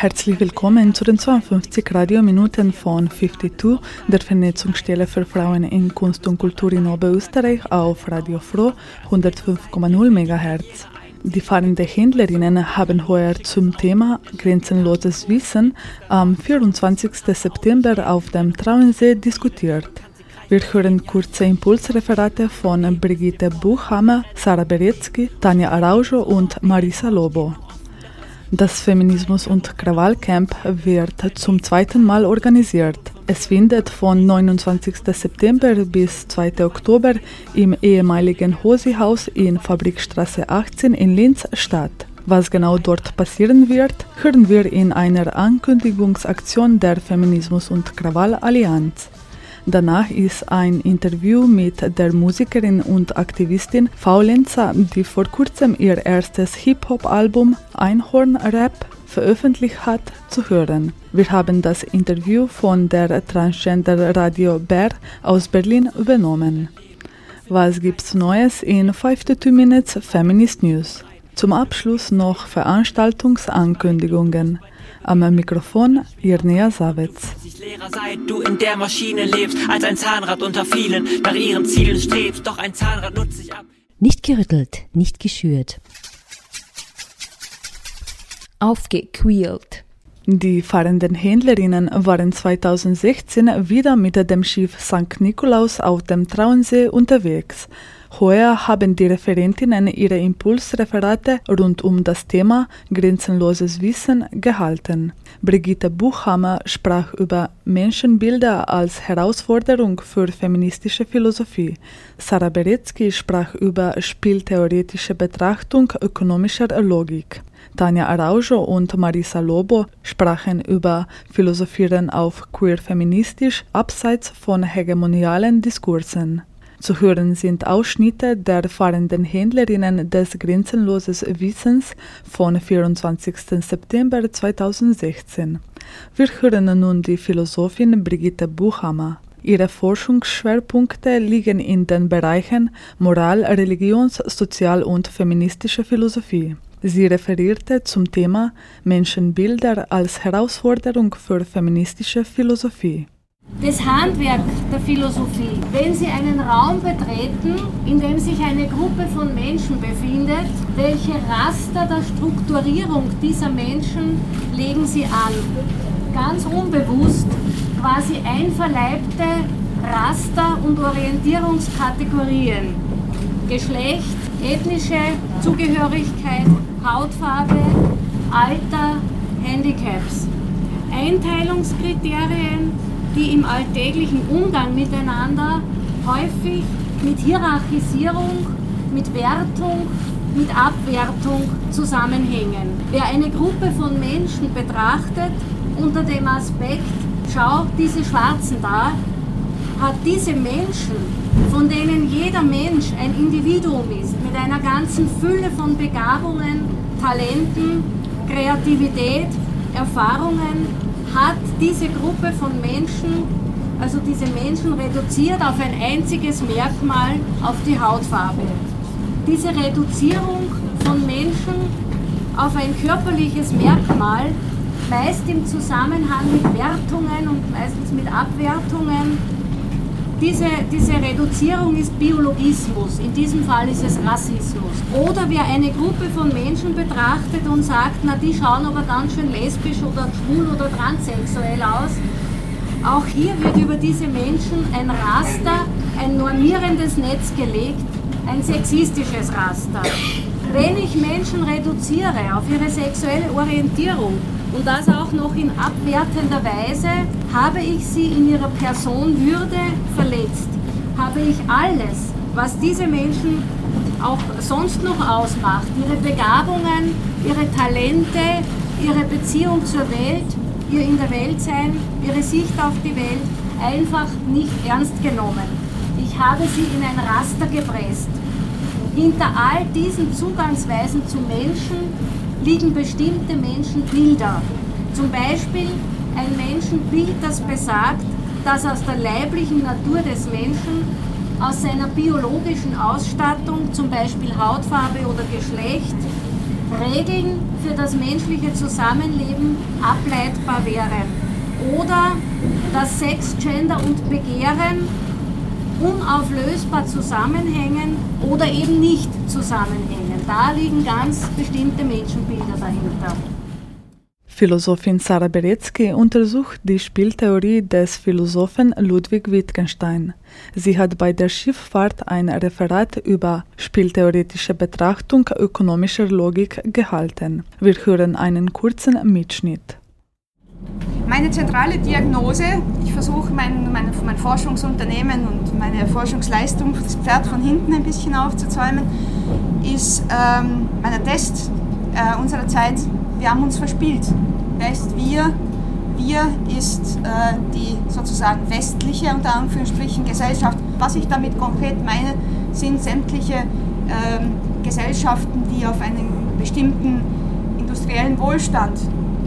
Herzlich willkommen zu den 52 Radiominuten von 52, der Vernetzungsstelle für Frauen in Kunst und Kultur in Oberösterreich auf Radio Froh 105,0 MHz. Die fahrenden Händlerinnen haben heuer zum Thema Grenzenloses Wissen am 24. September auf dem Trauensee diskutiert. Wir hören kurze Impulsreferate von Brigitte Buchhammer, Sarah Beretzky, Tanja Araujo und Marisa Lobo. Das Feminismus- und Krawallcamp wird zum zweiten Mal organisiert. Es findet von 29. September bis 2. Oktober im ehemaligen Hosi-Haus in Fabrikstraße 18 in Linz statt. Was genau dort passieren wird, hören wir in einer Ankündigungsaktion der Feminismus- und Krawall-Allianz. Danach ist ein Interview mit der Musikerin und Aktivistin Faulenza, die vor kurzem ihr erstes Hip-Hop-Album Einhorn Rap veröffentlicht hat, zu hören. Wir haben das Interview von der Transgender Radio Bär aus Berlin übernommen. Was gibt's Neues in 52 Minutes Feminist News? Zum Abschluss noch Veranstaltungsankündigungen. Am Mikrofon Irnea Savitz. Lehrer seit du in der Maschine lebst, als ein Zahnrad unter vielen nach ihren Zielen strebst, doch ein Zahnrad nutzt sich ab. Nicht gerüttelt, nicht geschürt. Aufgequält. Die fahrenden Händlerinnen waren 2016 wieder mit dem Schiff St. Nikolaus auf dem Traunsee unterwegs. Heuer haben die Referentinnen ihre Impulsreferate rund um das Thema Grenzenloses Wissen gehalten. Brigitte Buchhammer sprach über Menschenbilder als Herausforderung für feministische Philosophie. Sarah Beretzky sprach über spieltheoretische Betrachtung ökonomischer Logik. Tanja Araujo und Marisa Lobo sprachen über Philosophieren auf queer-feministisch abseits von hegemonialen Diskursen. Zu hören sind Ausschnitte der fahrenden Händlerinnen des Grenzenloses Wissens von 24. September 2016. Wir hören nun die Philosophin Brigitte Buchhammer. Ihre Forschungsschwerpunkte liegen in den Bereichen Moral, Religions-, Sozial- und feministische Philosophie. Sie referierte zum Thema Menschenbilder als Herausforderung für feministische Philosophie. Das Handwerk der Philosophie, wenn Sie einen Raum betreten, in dem sich eine Gruppe von Menschen befindet, welche Raster der Strukturierung dieser Menschen legen Sie an? Ganz unbewusst quasi einverleibte Raster und Orientierungskategorien. Geschlecht, ethnische Zugehörigkeit, Hautfarbe, Alter, Handicaps. Einteilungskriterien, die im alltäglichen Umgang miteinander häufig mit Hierarchisierung, mit Wertung, mit Abwertung zusammenhängen. Wer eine Gruppe von Menschen betrachtet unter dem Aspekt, schau diese Schwarzen da, hat diese Menschen, von denen jeder Mensch ein Individuum ist, mit einer ganzen Fülle von Begabungen, Talenten, Kreativität, Erfahrungen, hat diese Gruppe von Menschen, also diese Menschen reduziert auf ein einziges Merkmal, auf die Hautfarbe. Diese Reduzierung von Menschen auf ein körperliches Merkmal, meist im Zusammenhang mit Wertungen und meistens mit Abwertungen, diese, diese Reduzierung ist Biologismus, in diesem Fall ist es Rassismus. Oder wer eine Gruppe von Menschen betrachtet und sagt, na die schauen aber ganz schön lesbisch oder schwul oder transsexuell aus, auch hier wird über diese Menschen ein Raster, ein normierendes Netz gelegt, ein sexistisches Raster. Wenn ich Menschen reduziere auf ihre sexuelle Orientierung, und das auch noch in abwertender Weise, habe ich sie in ihrer Personwürde verletzt. Habe ich alles, was diese Menschen auch sonst noch ausmacht, ihre Begabungen, ihre Talente, ihre Beziehung zur Welt, ihr in der Welt sein, ihre Sicht auf die Welt, einfach nicht ernst genommen. Ich habe sie in ein Raster gepresst. Hinter all diesen Zugangsweisen zu Menschen liegen bestimmte Menschenbilder. Zum Beispiel ein Menschenbild, das besagt, dass aus der leiblichen Natur des Menschen, aus seiner biologischen Ausstattung, zum Beispiel Hautfarbe oder Geschlecht, Regeln für das menschliche Zusammenleben ableitbar wären. Oder dass Sex, Gender und Begehren unauflösbar zusammenhängen oder eben nicht zusammenhängen. Da liegen ganz bestimmte Menschenbilder dahinter. Philosophin Sarah Beretzky untersucht die Spieltheorie des Philosophen Ludwig Wittgenstein. Sie hat bei der Schifffahrt ein Referat über spieltheoretische Betrachtung ökonomischer Logik gehalten. Wir hören einen kurzen Mitschnitt. Meine zentrale Diagnose, ich versuche mein, mein, mein Forschungsunternehmen und meine Forschungsleistung, das Pferd von hinten ein bisschen aufzuzäumen, ist ähm, mein Test äh, unserer Zeit, wir haben uns verspielt. Wer ist wir? Wir ist äh, die sozusagen westliche, unter Anführungsstrichen, Gesellschaft. Was ich damit konkret meine, sind sämtliche ähm, Gesellschaften, die auf einen bestimmten industriellen Wohlstand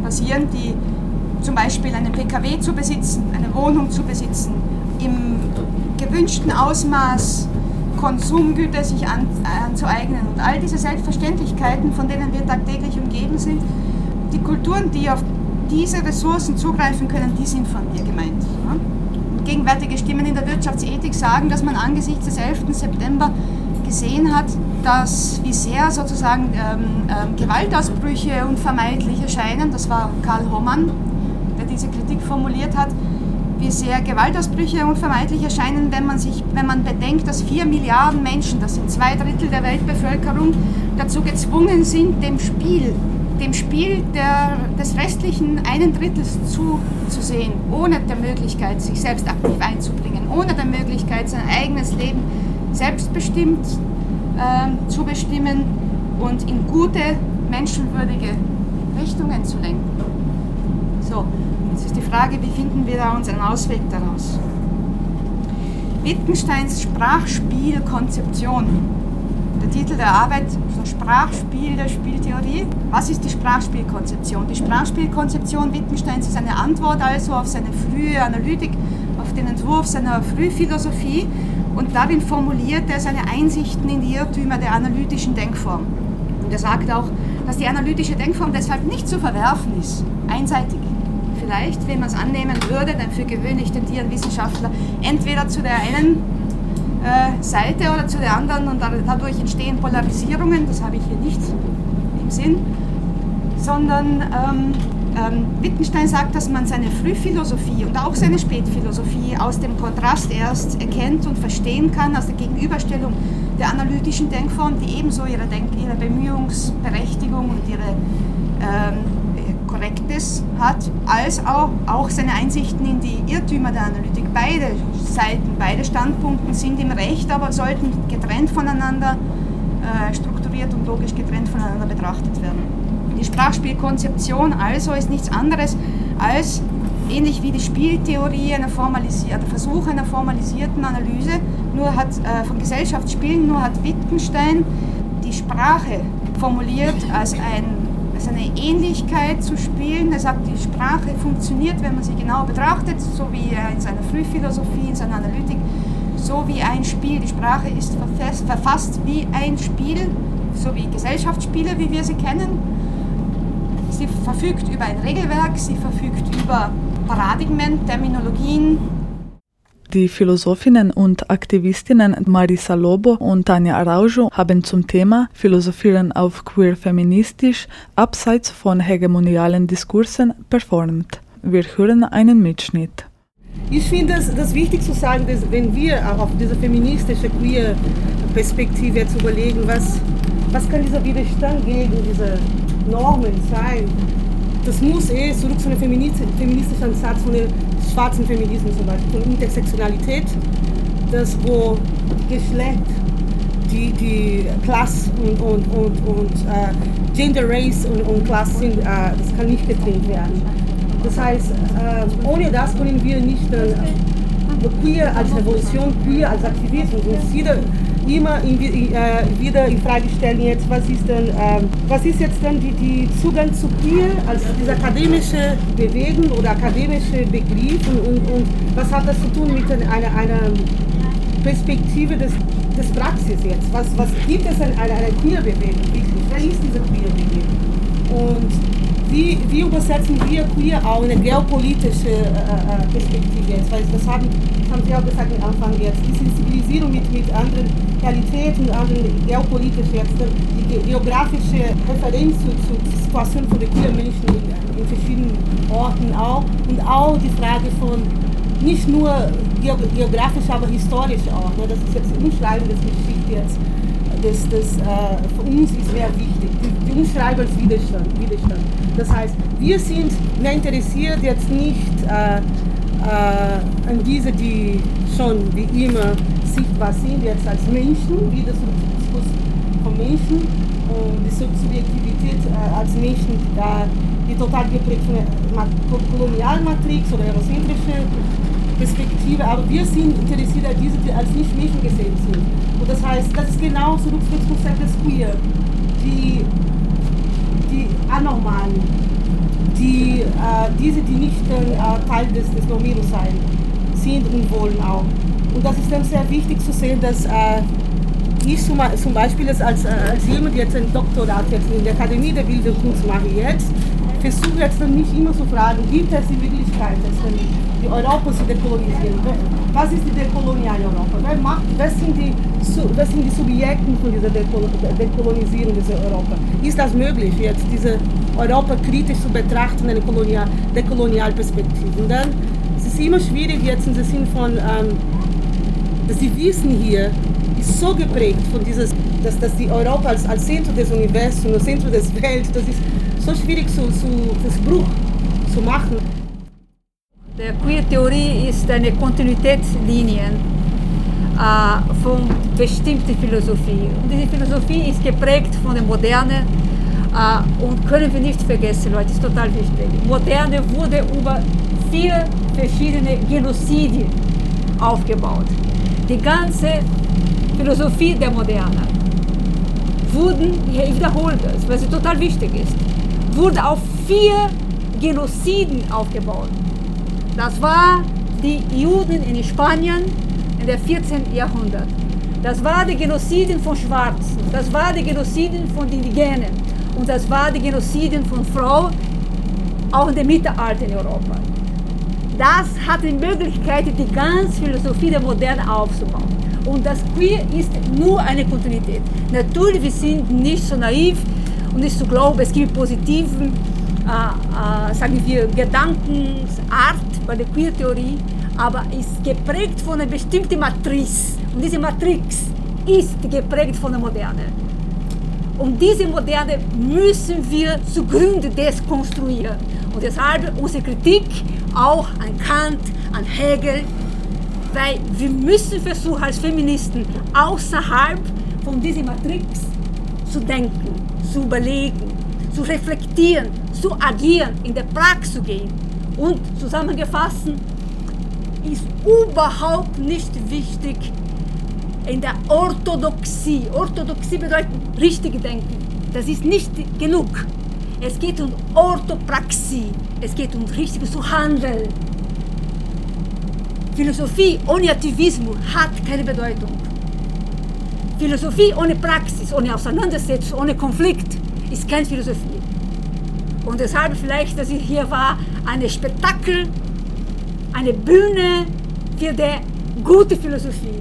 basieren, die zum Beispiel einen Pkw zu besitzen, eine Wohnung zu besitzen, im gewünschten Ausmaß Konsumgüter sich an, anzueignen und all diese Selbstverständlichkeiten, von denen wir tagtäglich umgeben sind, die Kulturen, die auf diese Ressourcen zugreifen können, die sind von mir gemeint. Gegenwärtige Stimmen in der Wirtschaftsethik sagen, dass man angesichts des 11. September gesehen hat, dass wie sehr sozusagen ähm, ähm, Gewaltausbrüche unvermeidlich erscheinen. Das war Karl Hohmann, diese Kritik formuliert hat wie sehr Gewaltausbrüche unvermeidlich erscheinen, wenn man, sich, wenn man bedenkt, dass vier Milliarden Menschen, das sind zwei Drittel der Weltbevölkerung, dazu gezwungen sind, dem Spiel, dem Spiel der, des restlichen einen Drittels zuzusehen, ohne der Möglichkeit, sich selbst aktiv einzubringen, ohne der Möglichkeit, sein eigenes Leben selbstbestimmt äh, zu bestimmen und in gute, menschenwürdige Richtungen zu lenken. So, Jetzt ist die Frage, wie finden wir da unseren Ausweg daraus? Wittgensteins Sprachspielkonzeption. Der Titel der Arbeit Sprachspiel der Spieltheorie. Was ist die Sprachspielkonzeption? Die Sprachspielkonzeption Wittgensteins ist eine Antwort also auf seine frühe Analytik, auf den Entwurf seiner Frühphilosophie und darin formuliert er seine Einsichten in die Irrtümer der analytischen Denkform. Und er sagt auch, dass die analytische Denkform deshalb nicht zu verwerfen ist, einseitig vielleicht, wenn man es annehmen würde, denn für gewöhnlich tendieren Wissenschaftler entweder zu der einen äh, Seite oder zu der anderen und dadurch entstehen Polarisierungen, das habe ich hier nicht im Sinn, sondern ähm, ähm, Wittgenstein sagt, dass man seine Frühphilosophie und auch seine Spätphilosophie aus dem Kontrast erst erkennt und verstehen kann, aus der Gegenüberstellung der analytischen Denkform, die ebenso ihre, Denk ihre Bemühungsberechtigung und ihre ähm, Korrektes hat, als auch, auch seine Einsichten in die Irrtümer der Analytik. Beide Seiten, beide Standpunkte sind im Recht, aber sollten getrennt voneinander äh, strukturiert und logisch getrennt voneinander betrachtet werden. Die Sprachspielkonzeption also ist nichts anderes als ähnlich wie die Spieltheorie einer der Versuch einer formalisierten Analyse, nur hat äh, von Gesellschaftsspielen, nur hat Wittgenstein die Sprache formuliert als ein eine Ähnlichkeit zu spielen. Er sagt, die Sprache funktioniert, wenn man sie genau betrachtet, so wie er in seiner Frühphilosophie, in seiner Analytik, so wie ein Spiel. Die Sprache ist verfasst wie ein Spiel, so wie Gesellschaftsspiele, wie wir sie kennen. Sie verfügt über ein Regelwerk, sie verfügt über Paradigmen, Terminologien, die Philosophinnen und Aktivistinnen Marisa Lobo und Tanja Araujo haben zum Thema Philosophieren auf queer-feministisch abseits von hegemonialen Diskursen performt. Wir hören einen Mitschnitt. Ich finde es das wichtig zu sagen, dass wenn wir auch auf diese feministische queer Perspektive jetzt überlegen, was, was kann dieser Widerstand gegen diese Normen sein, das muss eh zurück zu einem feministischen Ansatz von dem schwarzen Feminismus zum Beispiel, von Intersektionalität, das wo Geschlecht, die, die Class und, und, und, und äh, Gender, Race und, und Class sind, äh, das kann nicht getrennt werden. Das heißt, äh, ohne das können wir nicht äh, queer als Revolution, queer als Aktivismus. Und jeder immer in, äh, wieder in Frage stellen jetzt, was ist denn, äh, was ist jetzt dann die, die Zugang zu queer als diese akademische Bewegung oder akademische Begriff und, und, und was hat das zu tun mit einer, einer Perspektive des, des Praxis jetzt? Was, was gibt es in einer, einer Queer-Bewegung? Wer ist diese Queer-Bewegung? Wie, wie übersetzen wir queer auch in eine geopolitische äh, äh, Perspektive jetzt? Weil das haben, das haben Sie auch gesagt am Anfang jetzt, die Sensibilisierung mit, mit anderen Realitäten, anderen geopolitischen jetzt, die geografische Referenz zu, zur Situation von queer Menschen in, in verschiedenen Orten auch und auch die Frage von nicht nur geografisch, aber historisch auch. Ne? Das ist jetzt Umschreiben des Geschichte jetzt. Das, das äh, für uns ist sehr wichtig. Die, die Umschreiben als Widerstand, Widerstand. Das heißt, wir sind mehr interessiert jetzt nicht äh, äh, an diese, die schon wie immer sichtbar sind, jetzt als Menschen, wie das Diskurs von Menschen und die Subjektivität äh, als Menschen, die total geprägt von der Kolonialmatrix oder eurozentrische Perspektive, aber wir sind interessiert an diese, die als nicht Menschen gesehen sind. Und das heißt, das ist genau zurück zum Konzept des Queer, die, die Anormalen, die, äh, diese, die nicht äh, Teil des, des Normierens sein, sind und wollen auch. Und das ist dann sehr wichtig zu sehen, dass äh, ich zum, zum Beispiel als, als, als jemand, der jetzt ein Doktorat jetzt in der Akademie der Bildenden Kunst mache jetzt, versuche jetzt dann nicht immer zu fragen, gibt es die Wirklichkeit, dass die Europa zu dekolonisieren? Was ist die dekoloniale Europa? Wer macht, wer sind die, wer sind die Subjekten von dieser Dekolonisierung dieser Europa? Ist das möglich, jetzt diese Europa kritisch zu betrachten, eine Kolonial, Dekolonialperspektive? Und dann es ist immer schwierig jetzt im Sinn von, ähm, dass die Wissen hier ist so geprägt von dieses, dass, dass die Europa als, als Zentrum des Universums, als Zentrum des Welt, das ist so schwierig zu, zu das Bruch zu machen. Queer-Theorie ist eine Kontinuitätslinie äh, von bestimmter Philosophie. Und diese Philosophie ist geprägt von der Moderne äh, und können wir nicht vergessen, Leute, ist total wichtig. Moderne wurde über vier verschiedene Genozide aufgebaut. Die ganze Philosophie der Moderne wurden, ich wiederhole das, weil sie total wichtig ist, wurde auf vier Genoziden aufgebaut. Das war die Juden in Spanien in der 14. Jahrhundert. Das war die Genoziden von Schwarzen. Das war die Genoziden von Indigenen. Und das war die Genoziden von Frauen, auch in der Mittelalter in Europa. Das hat die Möglichkeit, die ganze Philosophie der Moderne aufzubauen. Und das Queer ist nur eine Kontinuität. Natürlich, wir sind nicht so naiv, und ist zu glauben, es gibt positiven, äh, äh, sagen wir, Gedankensart bei der Queer-Theorie, aber ist geprägt von einer bestimmten Matriz. Und diese Matrix ist geprägt von der Moderne. Und diese Moderne müssen wir zugrunde deskonstruieren. Und deshalb unsere Kritik auch an Kant, an Hegel, weil wir müssen versuchen als Feministen außerhalb von dieser Matrix zu denken zu überlegen, zu reflektieren, zu agieren, in der Praxis zu gehen. Und zusammengefasst ist überhaupt nicht wichtig in der Orthodoxie. Orthodoxie bedeutet richtig denken. Das ist nicht genug. Es geht um Orthopraxie. Es geht um richtiges handeln. Philosophie ohne Aktivismus hat keine Bedeutung. Philosophie ohne Praxis, ohne Auseinandersetzung, ohne Konflikt ist keine Philosophie. Und deshalb vielleicht, dass ich hier war, ein Spektakel, eine Bühne für die gute Philosophie.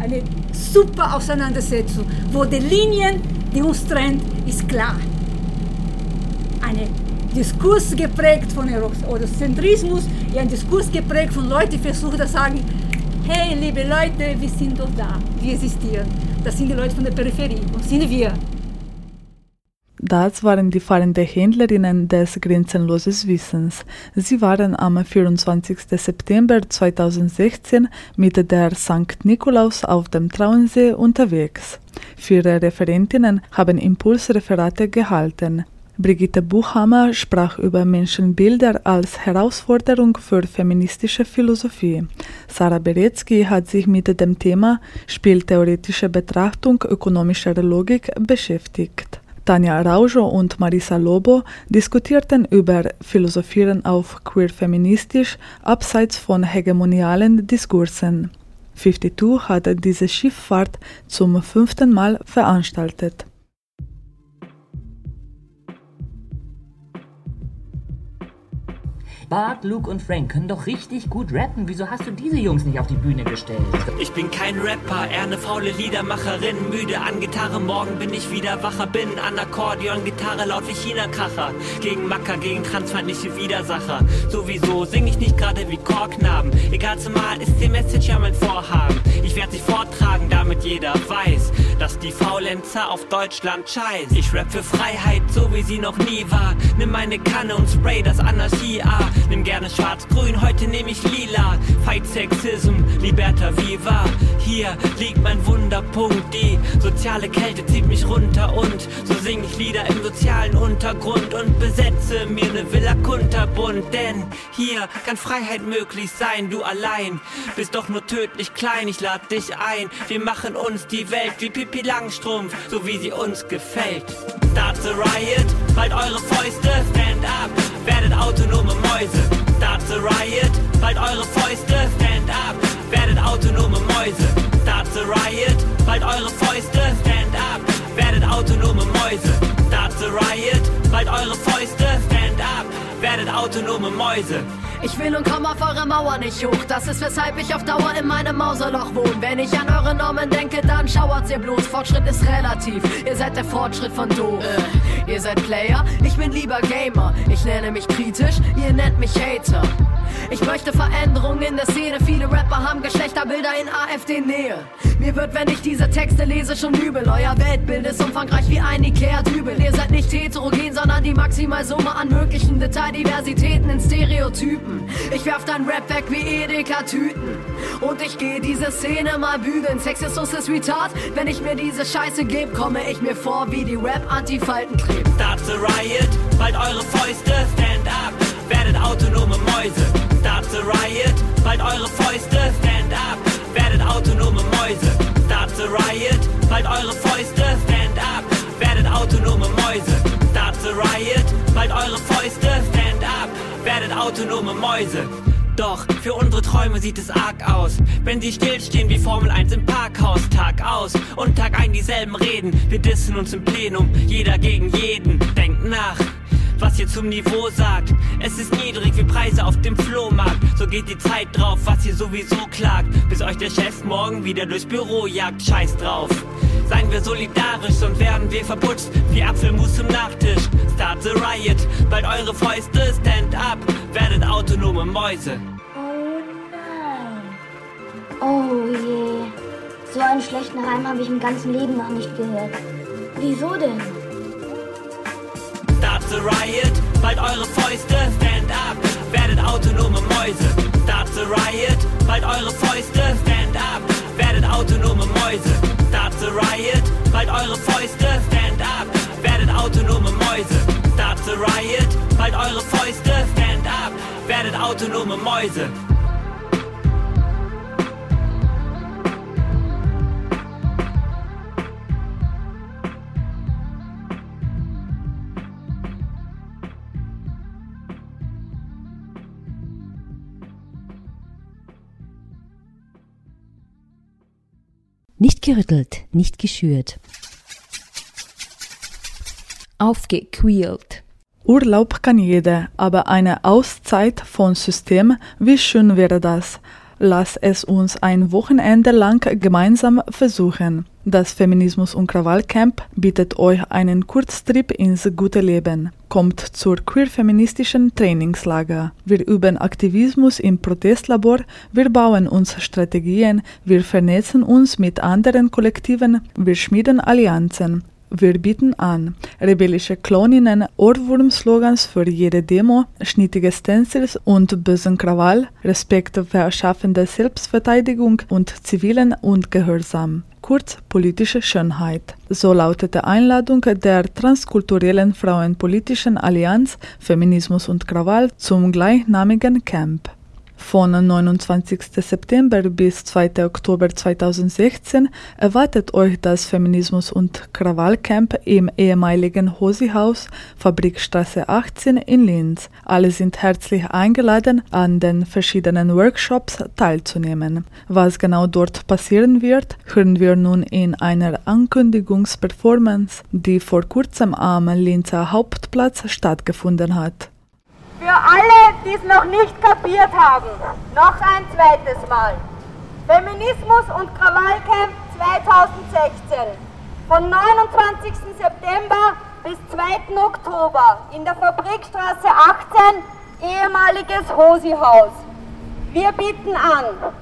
Eine super Auseinandersetzung, wo die Linien, die uns trennt, ist klar. Ein Diskurs geprägt von Eurozentrismus, ein Diskurs geprägt von Leuten, die versuchen zu sagen, hey, liebe Leute, wir sind doch da, wir existieren. Das sind die Leute von der Peripherie und sind wir. Das waren die fahrenden Händlerinnen des Grenzenlosen Wissens. Sie waren am 24. September 2016 mit der St. Nikolaus auf dem Traunsee unterwegs. Vier Referentinnen haben Impulsreferate gehalten. Brigitte Buchhammer sprach über Menschenbilder als Herausforderung für feministische Philosophie. Sarah Beretzky hat sich mit dem Thema Spieltheoretische Betrachtung ökonomischer Logik beschäftigt. Tanja Raujo und Marisa Lobo diskutierten über Philosophieren auf queer-feministisch abseits von hegemonialen Diskursen. 52 hat diese Schifffahrt zum fünften Mal veranstaltet. Bart, Luke und Frank können doch richtig gut rappen. Wieso hast du diese Jungs nicht auf die Bühne gestellt? Ich bin kein Rapper, eher eine faule Liedermacherin. Müde an Gitarre, morgen bin ich wieder wacher. Bin an Akkordeon, Gitarre laut wie China-Kracher. Gegen Macker, gegen transfeindliche Widersacher. Sowieso sing ich nicht gerade wie Chorknaben. Egal zumal ist die Message ja mein Vorhaben. Ich werde sie vortragen, damit jeder weiß, dass die Faulenzer auf Deutschland scheiß. Ich rap für Freiheit, so wie sie noch nie war. Nimm meine Kanne und spray das Anarchie-A. Nimm gerne schwarz-grün, heute nehme ich lila. Fight Sexism, Liberta Viva. Hier liegt mein Wunderpunkt. Die soziale Kälte zieht mich runter und so sing ich Lieder im sozialen Untergrund und besetze mir ne Villa kunterbunt. Denn hier kann Freiheit möglich sein. Du allein bist doch nur tödlich klein. Ich lade dich ein. Wir machen uns die Welt wie Pippi Langstrumpf, so wie sie uns gefällt. Start the riot, bald eure Fäuste, stand up, werdet autonome Mäuse. Start the riot, bald eure Fäuste, stand up, werdet autonome Mäuse. Start the riot, bald eure Fäuste, stand up, werdet autonome Mäuse. Start the riot, bald eure Fäuste, stand up, werdet autonome Mäuse. Ich will und komm auf eure Mauer nicht hoch. Das ist weshalb ich auf Dauer in meinem Mauserloch wohne. Wenn ich an eure Normen denke, dann schauert's ihr bloß. Fortschritt ist relativ. Ihr seid der Fortschritt von doof. Äh, ihr seid Player, ich bin lieber Gamer. Ich nenne mich kritisch, ihr nennt mich Hater. Ich möchte Veränderungen in der Szene. Viele Rapper haben Geschlechterbilder in AfD-Nähe. Mir wird, wenn ich diese Texte lese, schon übel. Euer Weltbild ist umfangreich wie ein Ikea-Dübel. Ihr seid nicht heterogen, sondern die Maximalsumme an möglichen Detaildiversitäten in Stereotypen. Ich werf dein Rap weg wie Edeka-Tüten. Und ich gehe diese Szene mal bügeln. Sexismus ist retard. Wenn ich mir diese Scheiße geb, komme ich mir vor wie die Rap-Antifaltenkleb. Start the riot, bald eure Fäuste, stand up, werdet autonome Mäuse. Start the riot, bald eure Fäuste, stand up, werdet autonome Mäuse. Start the riot, bald eure Fäuste, stand up, werdet autonome Mäuse. Start the riot, bald eure Fäuste, stand up, werdet autonome Mäuse. Doch für unsere Träume sieht es arg aus, wenn sie stillstehen wie Formel 1 im Parkhaus, Tag aus und Tag ein dieselben Reden. Wir dissen uns im Plenum, jeder gegen jeden. Denkt nach, was ihr zum Niveau sagt. Es ist niedrig wie Preise auf dem Flohmarkt. So geht die Zeit drauf, was ihr sowieso klagt. Bis euch der Chef morgen wieder durchs Büro jagt. Scheiß drauf. Seien wir solidarisch, sonst werden wir verputzt wie Apfelmus zum Nachtisch. Start the riot, bald eure Fäuste, stand up, werdet autonome Mäuse. Oh je. So einen schlechten Reim habe ich im ganzen Leben noch nicht gehört. Wieso denn? Start the riot, bald eure Fäuste, stand up, werdet autonome Mäuse. Start the riot, bald eure Fäuste, stand up, werdet autonome Mäuse. Start the riot, bald eure Fäuste, stand up, werdet autonome Mäuse. Start the riot, bald eure Fäuste, stand up, werdet autonome Mäuse. Gerüttelt, nicht geschürt. Aufgequält. Urlaub kann jeder, aber eine Auszeit von System, wie schön wäre das? Lass es uns ein Wochenende lang gemeinsam versuchen. Das Feminismus- und Krawallcamp bietet euch einen Kurztrip ins gute Leben. Kommt zur queer-feministischen Trainingslager. Wir üben Aktivismus im Protestlabor, wir bauen uns Strategien, wir vernetzen uns mit anderen Kollektiven, wir schmieden Allianzen. Wir bieten an rebellische Kloninnen, Ohrwurm-Slogans für jede Demo, schnittige Stencils und bösen Krawall, Respekt verschaffende Selbstverteidigung und zivilen und Gehorsam. Kurz politische Schönheit. So lautet die Einladung der transkulturellen Frauenpolitischen Allianz Feminismus und Krawall zum gleichnamigen Camp. Von 29. September bis 2. Oktober 2016 erwartet euch das Feminismus- und Krawallcamp im ehemaligen Hosi-Haus, Fabrikstraße 18 in Linz. Alle sind herzlich eingeladen, an den verschiedenen Workshops teilzunehmen. Was genau dort passieren wird, hören wir nun in einer Ankündigungsperformance, die vor kurzem am Linzer Hauptplatz stattgefunden hat. Für alle, die es noch nicht kapiert haben, noch ein zweites Mal. Feminismus und Krawallcamp 2016. Von 29. September bis 2. Oktober in der Fabrikstraße 18, ehemaliges Hosi-Haus. Wir bieten an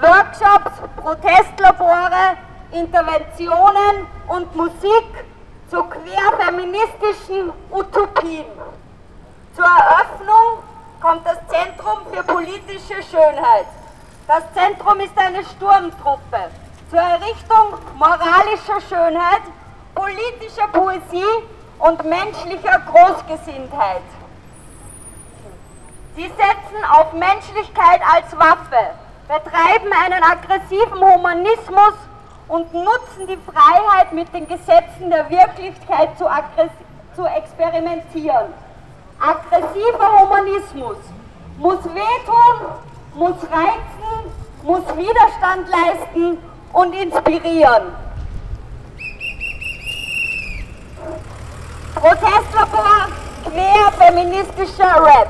Workshops, Protestlabore, Interventionen und Musik zu queerfeministischen Utopien. Zur Eröffnung kommt das Zentrum für politische Schönheit. Das Zentrum ist eine Sturmtruppe zur Errichtung moralischer Schönheit, politischer Poesie und menschlicher Großgesinntheit. Sie setzen auf Menschlichkeit als Waffe, betreiben einen aggressiven Humanismus und nutzen die Freiheit, mit den Gesetzen der Wirklichkeit zu, zu experimentieren. Aggressiver Humanismus muss wehtun, muss reizen, muss Widerstand leisten und inspirieren. Protestlabor, quer feministischer Rap.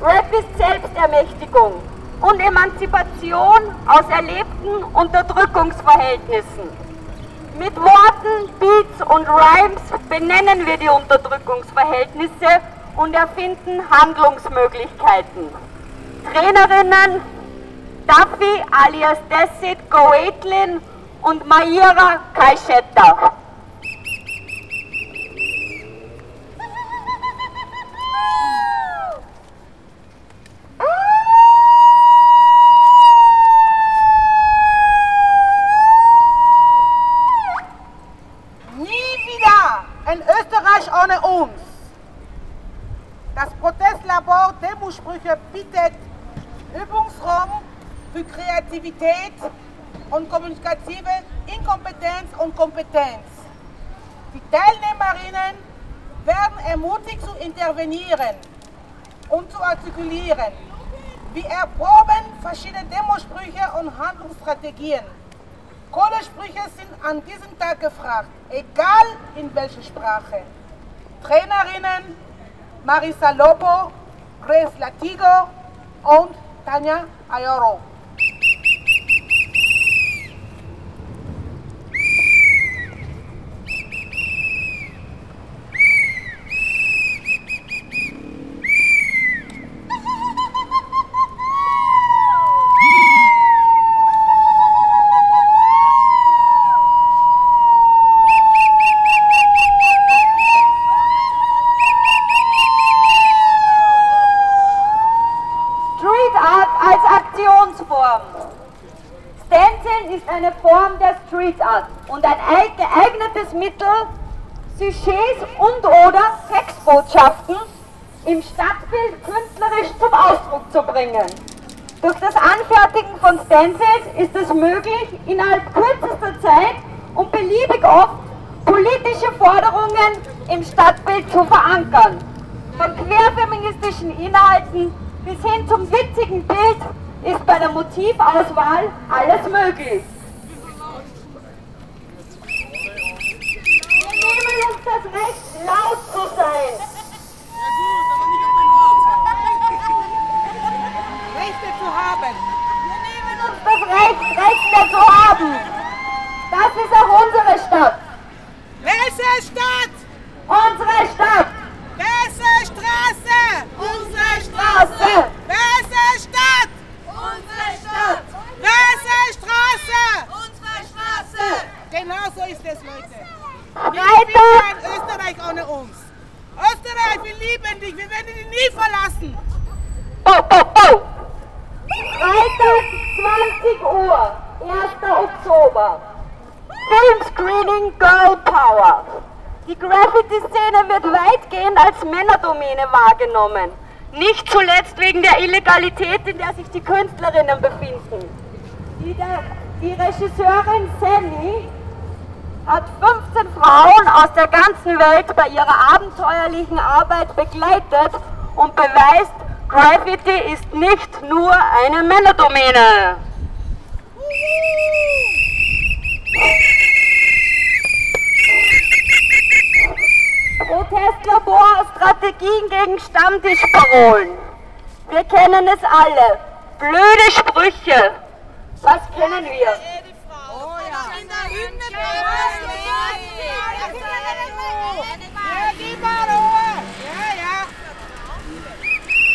Rap ist Selbstermächtigung und Emanzipation aus erlebten Unterdrückungsverhältnissen. Mit Worten, Beats und Rhymes benennen wir die Unterdrückungsverhältnisse und erfinden Handlungsmöglichkeiten. Trainerinnen Duffy alias Desit Goetlin und Maira Kaishetta. Nie wieder ein Österreich ohne uns. Das Protestlabor Demosprüche bietet Übungsraum für Kreativität und kommunikative Inkompetenz und Kompetenz. Die Teilnehmerinnen werden ermutigt zu intervenieren und zu artikulieren. Wir erproben verschiedene Demosprüche und Handlungsstrategien. Kohlesprüche sind an diesem Tag gefragt, egal in welcher Sprache. Trainerinnen Marisa Lobo, Grace Latigo und Tanja Ayoro. Pencils Stadt? Unsere Stadt. Welche Straße? Unsere Straße. Welche Stadt? Unsere Stadt. Welche Straße? Unsere Straße. Genau so ist es, Leute. Freitag! Österreich ohne uns. Österreich, wir lieben dich, wir werden dich nie verlassen. Oh, oh, oh! Freitag, 20 Uhr, 1. Oktober. Filmscreening Girl Power. Die Graffiti-Szene wird weitgehend als Männerdomäne wahrgenommen. Nicht zuletzt wegen der Illegalität, in der sich die Künstlerinnen befinden. Die, der, die Regisseurin Sally hat 15 Frauen aus der ganzen Welt bei ihrer abenteuerlichen Arbeit begleitet und beweist, Graffiti ist nicht nur eine Männerdomäne. Protestlabor, Strategien gegen Stammtischparolen. Wir kennen es alle. Blöde Sprüche. Was kennen wir?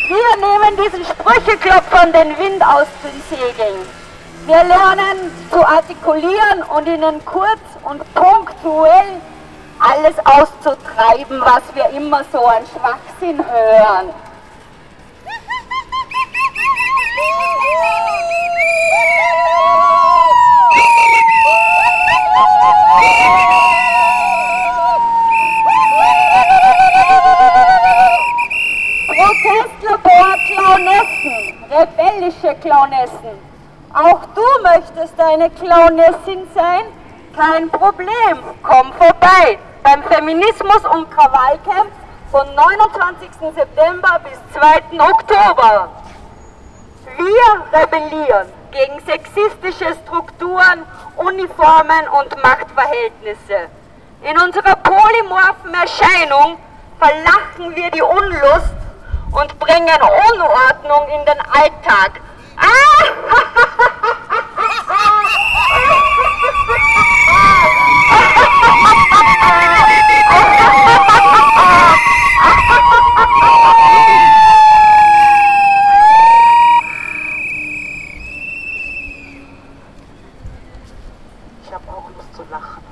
Wir nehmen diesen Sprücheklopfern den Wind aus den Segeln. Wir lernen zu artikulieren und ihnen kurz und punktuell alles auszutreiben, was wir immer so an Schwachsinn hören. Protestlabor Clownessen, rebellische Clownessen. Auch du möchtest eine Clownessin sein? Kein Problem, komm vorbei beim Feminismus- und Krawallcamp von 29. September bis 2. Oktober. Wir rebellieren gegen sexistische Strukturen, Uniformen und Machtverhältnisse. In unserer polymorphen Erscheinung verlachen wir die Unlust und bringen Unordnung in den Alltag. Ich habe auch Lust zu lachen.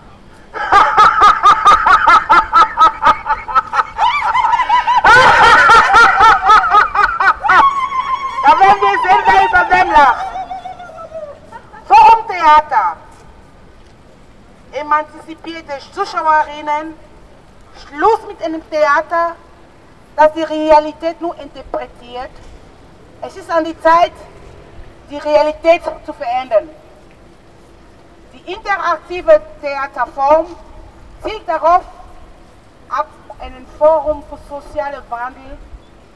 Da werden wir sehen, wer über wem lacht. Forum Theater. Emanzipierte Zuschauerinnen. Schluss mit einem Theater, das die Realität nur interpretiert. Es ist an die Zeit, die Realität zu verändern. Die interaktive Theaterform zielt darauf ab, ein Forum für soziale Wandel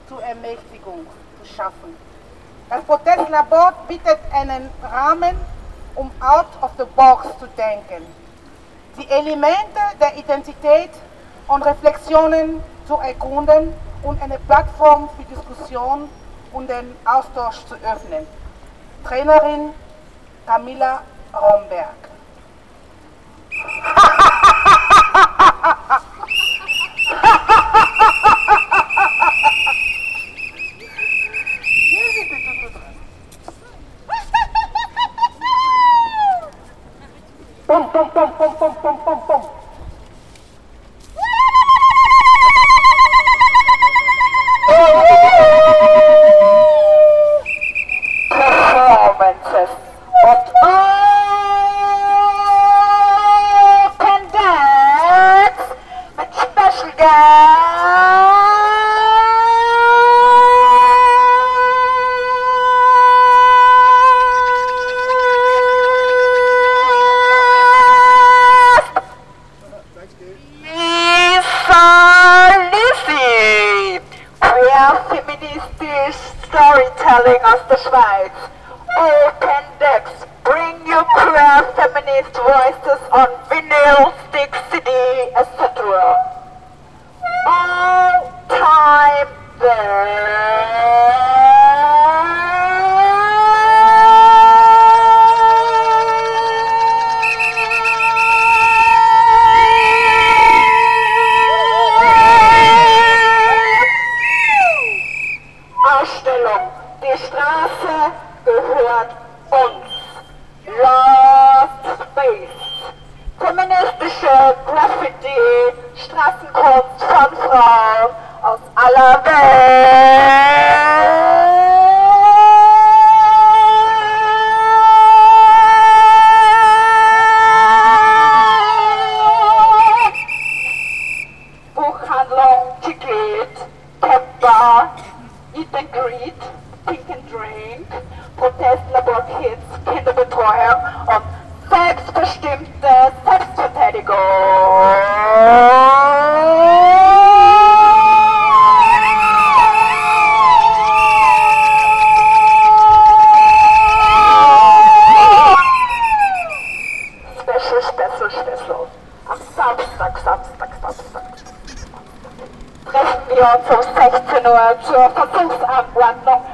zur Ermächtigung zu schaffen. Das Protestlabor bietet einen Rahmen, um out of the box zu denken. Die Elemente der Identität und Reflexionen zu ergründen und eine Plattform für Diskussion und den Austausch zu öffnen. Trainerin Camilla Romberg. Protestlabor-Kids, Kinderbetreuung und selbstbestimmte Selbstverteidigung. Special, special, special. Am Samstag, Samstag, Samstag. Treffen wir uns um 16 Uhr zur Versuchsanordnung.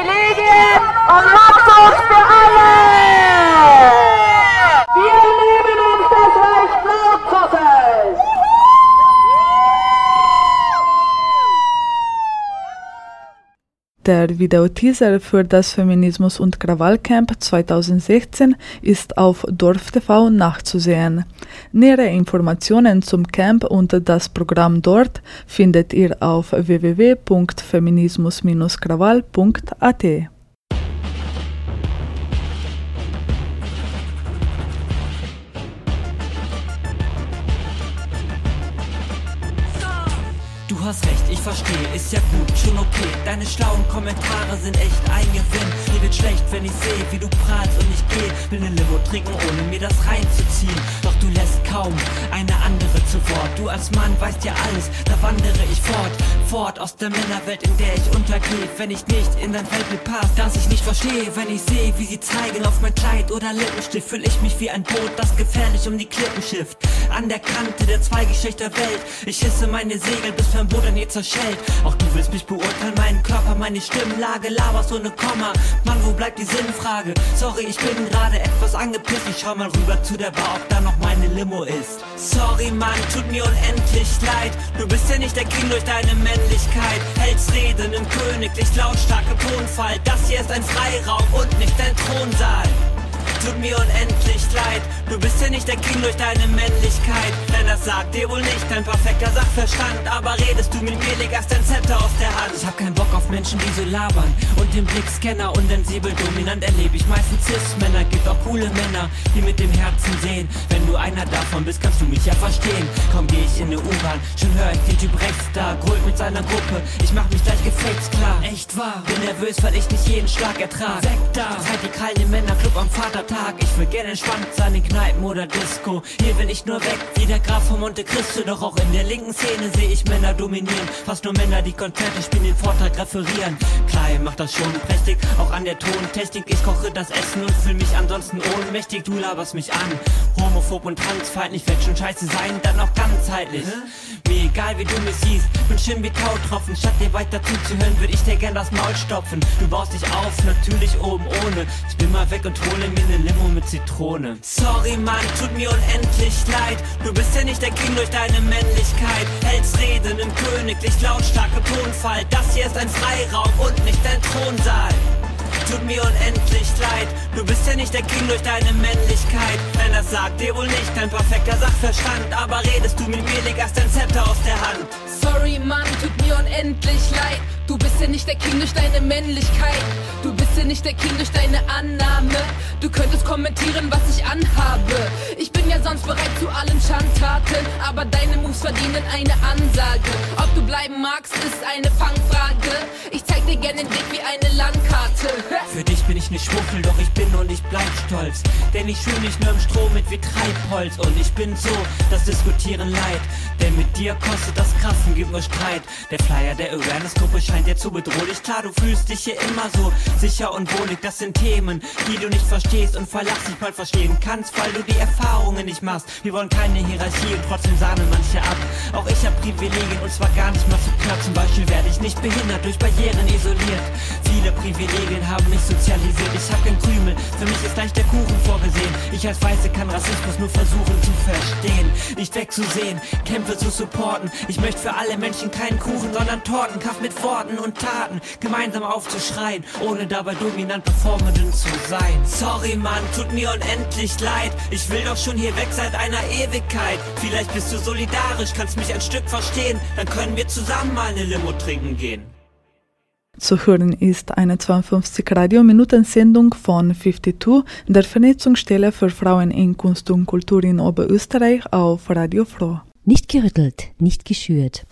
Privilegien und Luxus für alle! Wir nehmen uns das Recht, laut zu sein! Der Videoteaser für das Feminismus- und Krawallcamp 2016 ist auf DorfTV nachzusehen. Nähere Informationen zum Camp und das Programm dort findet ihr auf www.feminismus-krawall.at. Du hast recht, ich verstehe, ist ja gut, schon okay. Deine schlauen Kommentare sind echt ein. Mir wird schlecht, wenn ich sehe, wie du prahlst und ich geh. Will ne Limo trinken, ohne mir das reinzuziehen. Doch du lässt kaum eine andere zu Wort. Du als Mann weißt ja alles, da wandere ich fort. Fort aus der Männerwelt, in der ich untergehe. Wenn ich nicht in dein Weltbild passe, das ich nicht verstehe. Wenn ich sehe, wie sie zeigen auf mein Kleid oder Lippenstift, fühl ich mich wie ein Boot, das gefährlich um die Klippen schifft. An der Kante der Zweigeschlechter Welt. Ich hisse meine Segel, bis mein Boot an ihr zerschellt. Auch du willst mich beurteilen, meinen Körper, meine Stimmlage, laberst ohne Komma. Mann, wo bleibt die Sinnfrage? Sorry, ich bin gerade etwas angepisst. Ich schau mal rüber zu der Bar, ob da noch meine Limo ist. Sorry, Mann, tut mir unendlich leid. Du bist ja nicht der King durch deine Männlichkeit. Hältst Reden im königlich lautstarke Tonfall. Das hier ist ein Freiraum und nicht ein Thronsaal. Tut mir unendlich leid, du bist ja nicht der King durch deine Männlichkeit. Denn das sagt dir wohl nicht dein perfekter Sachverstand. Aber redest du mit mir, leg erst dein Zepter aus der Hand. Ich hab keinen Bock auf Menschen, die so labern. Und den Blick Scanner und sensibel dominant erlebe ich meistens Cis-Männer. Gibt auch coole Männer, die mit dem Herzen sehen. Wenn du einer davon bist, kannst du mich ja verstehen. Komm, geh ich in eine U-Bahn, schon hör ich den Typ rechts da. Grölt mit seiner Gruppe, ich mach mich gleich gefaked klar. Echt wahr, bin nervös, weil ich nicht jeden Schlag ertrag. Weg da, die kalten Männerclub am Vatertag. Ich will gerne entspannt sein in Kneipen oder Disco. Hier will ich nur weg, wie der Graf von Monte Cristo. Doch auch in der linken Szene sehe ich Männer dominieren. Fast nur Männer, die Konzerte spielen, den Vortrag referieren. Ihr macht das schon prächtig, auch an der Tontechnik. Ich koche das Essen und fühle mich ansonsten ohnmächtig. Du laberst mich an, homophob und transfeindlich. Wird schon scheiße sein, dann auch ganzheitlich. Mir egal, wie du mich siehst, bin schön wie Tautropfen. Statt dir weiter zuzuhören, würde ich dir gern das Maul stopfen. Du baust dich auf, natürlich oben ohne. Ich bin mal weg und hole mir ne Limo mit Zitrone. Sorry, Mann, tut mir unendlich leid. Du bist ja nicht der King durch deine Männlichkeit. Hältst Reden im königlich lautstarke Tonfall. Das hier ist ein Freiraum und nicht ein Thronsaal. Tut mir unendlich leid, du bist ja nicht der King durch deine Männlichkeit. Denn das sagt dir wohl nicht dein perfekter Sachverstand. Aber redest du mit mir, leg erst dein Zepter aus der Hand. Sorry, Mann, tut mir unendlich leid. Du bist ja nicht der King durch deine Männlichkeit. Du bist ja nicht der King durch deine Annahme. Du könntest kommentieren, was ich anhabe. Ich bin ja sonst bereit zu allen Schandtaten. Aber deine Moves verdienen eine Ansage. Ob du bleiben magst, ist eine Fangfrage. Ich zeig dir gerne den Weg wie eine Landkarte. Für dich bin ich nicht Schmuffel, doch ich bin und ich bleib stolz. Denn ich fühl mich nur im Stroh mit wie Treibholz. Und ich bin so, das Diskutieren leid. Denn mit dir kostet das Krassen, gibt nur Streit. Der Flyer der Awareness-Gruppe scheint dir zu bedrohlich. Klar, du fühlst dich hier immer so sicher und wohlig. Das sind Themen, die du nicht verstehst und verlass nicht mal verstehen kannst, weil du die Erfahrungen nicht machst. Wir wollen keine Hierarchie und trotzdem sahnen manche ab. Auch ich hab Privilegien und zwar gar nicht mal zu knapp. Zum Beispiel werde ich nicht behindert, durch Barrieren isoliert. Viele Privilegien haben mich sozialisiert. Ich hab kein Krümel, für mich ist leicht der Kuchen vorgesehen. Ich als Weiße kann Rassismus nur versuchen zu verstehen. Nicht wegzusehen, Kämpfe zu supporten. Ich möchte für alle Menschen keinen Kuchen, sondern Tortenkampf mit Worten und Taten. Gemeinsam aufzuschreien, ohne dabei dominant performenden zu sein. Sorry Mann, tut mir unendlich leid. Ich will doch schon hier weg seit einer Ewigkeit. Vielleicht bist du solidarisch, kannst mich ein Stück verstehen. Dann können wir zusammen mal eine Limo trinken gehen. Zu hören ist eine 52 Radiominuten-Sendung von 52 der Vernetzungsstelle für Frauen in Kunst und Kultur in Oberösterreich auf Radio Froh. Nicht gerüttelt, nicht geschürt.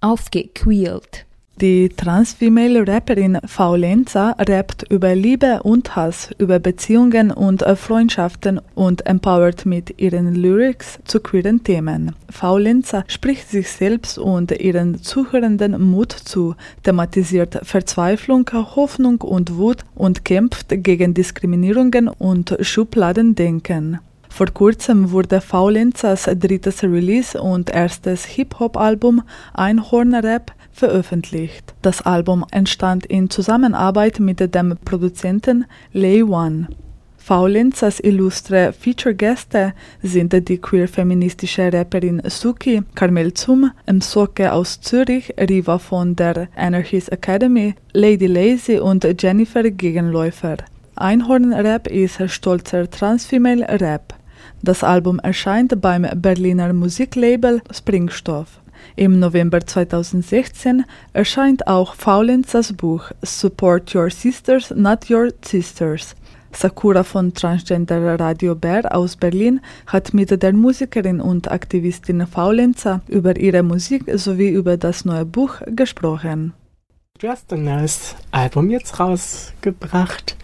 Aufgequält. Die trans-female Rapperin Faulenza rappt über Liebe und Hass, über Beziehungen und Freundschaften und empowert mit ihren Lyrics zu queeren Themen. Faulenza spricht sich selbst und ihren Zuhörenden Mut zu, thematisiert Verzweiflung, Hoffnung und Wut und kämpft gegen Diskriminierungen und Schubladendenken. Vor kurzem wurde Faulenzas drittes Release und erstes Hip-Hop-Album Einhorn-Rap veröffentlicht. Das Album entstand in Zusammenarbeit mit dem Produzenten Lay One. Faulenzas illustre Feature-Gäste sind die queer-feministische Rapperin Suki, Carmel Zum, Msoke aus Zürich, Riva von der Anarchist Academy, Lady Lazy und Jennifer Gegenläufer. Einhorn-Rap ist stolzer Transfemale Rap. Das Album erscheint beim Berliner Musiklabel Springstoff. Im November 2016 erscheint auch Faulenzas Buch Support Your Sisters, Not Your Sisters. Sakura von Transgender Radio Bär aus Berlin hat mit der Musikerin und Aktivistin Faulenza über ihre Musik sowie über das neue Buch gesprochen. Du hast ein neues Album jetzt rausgebracht.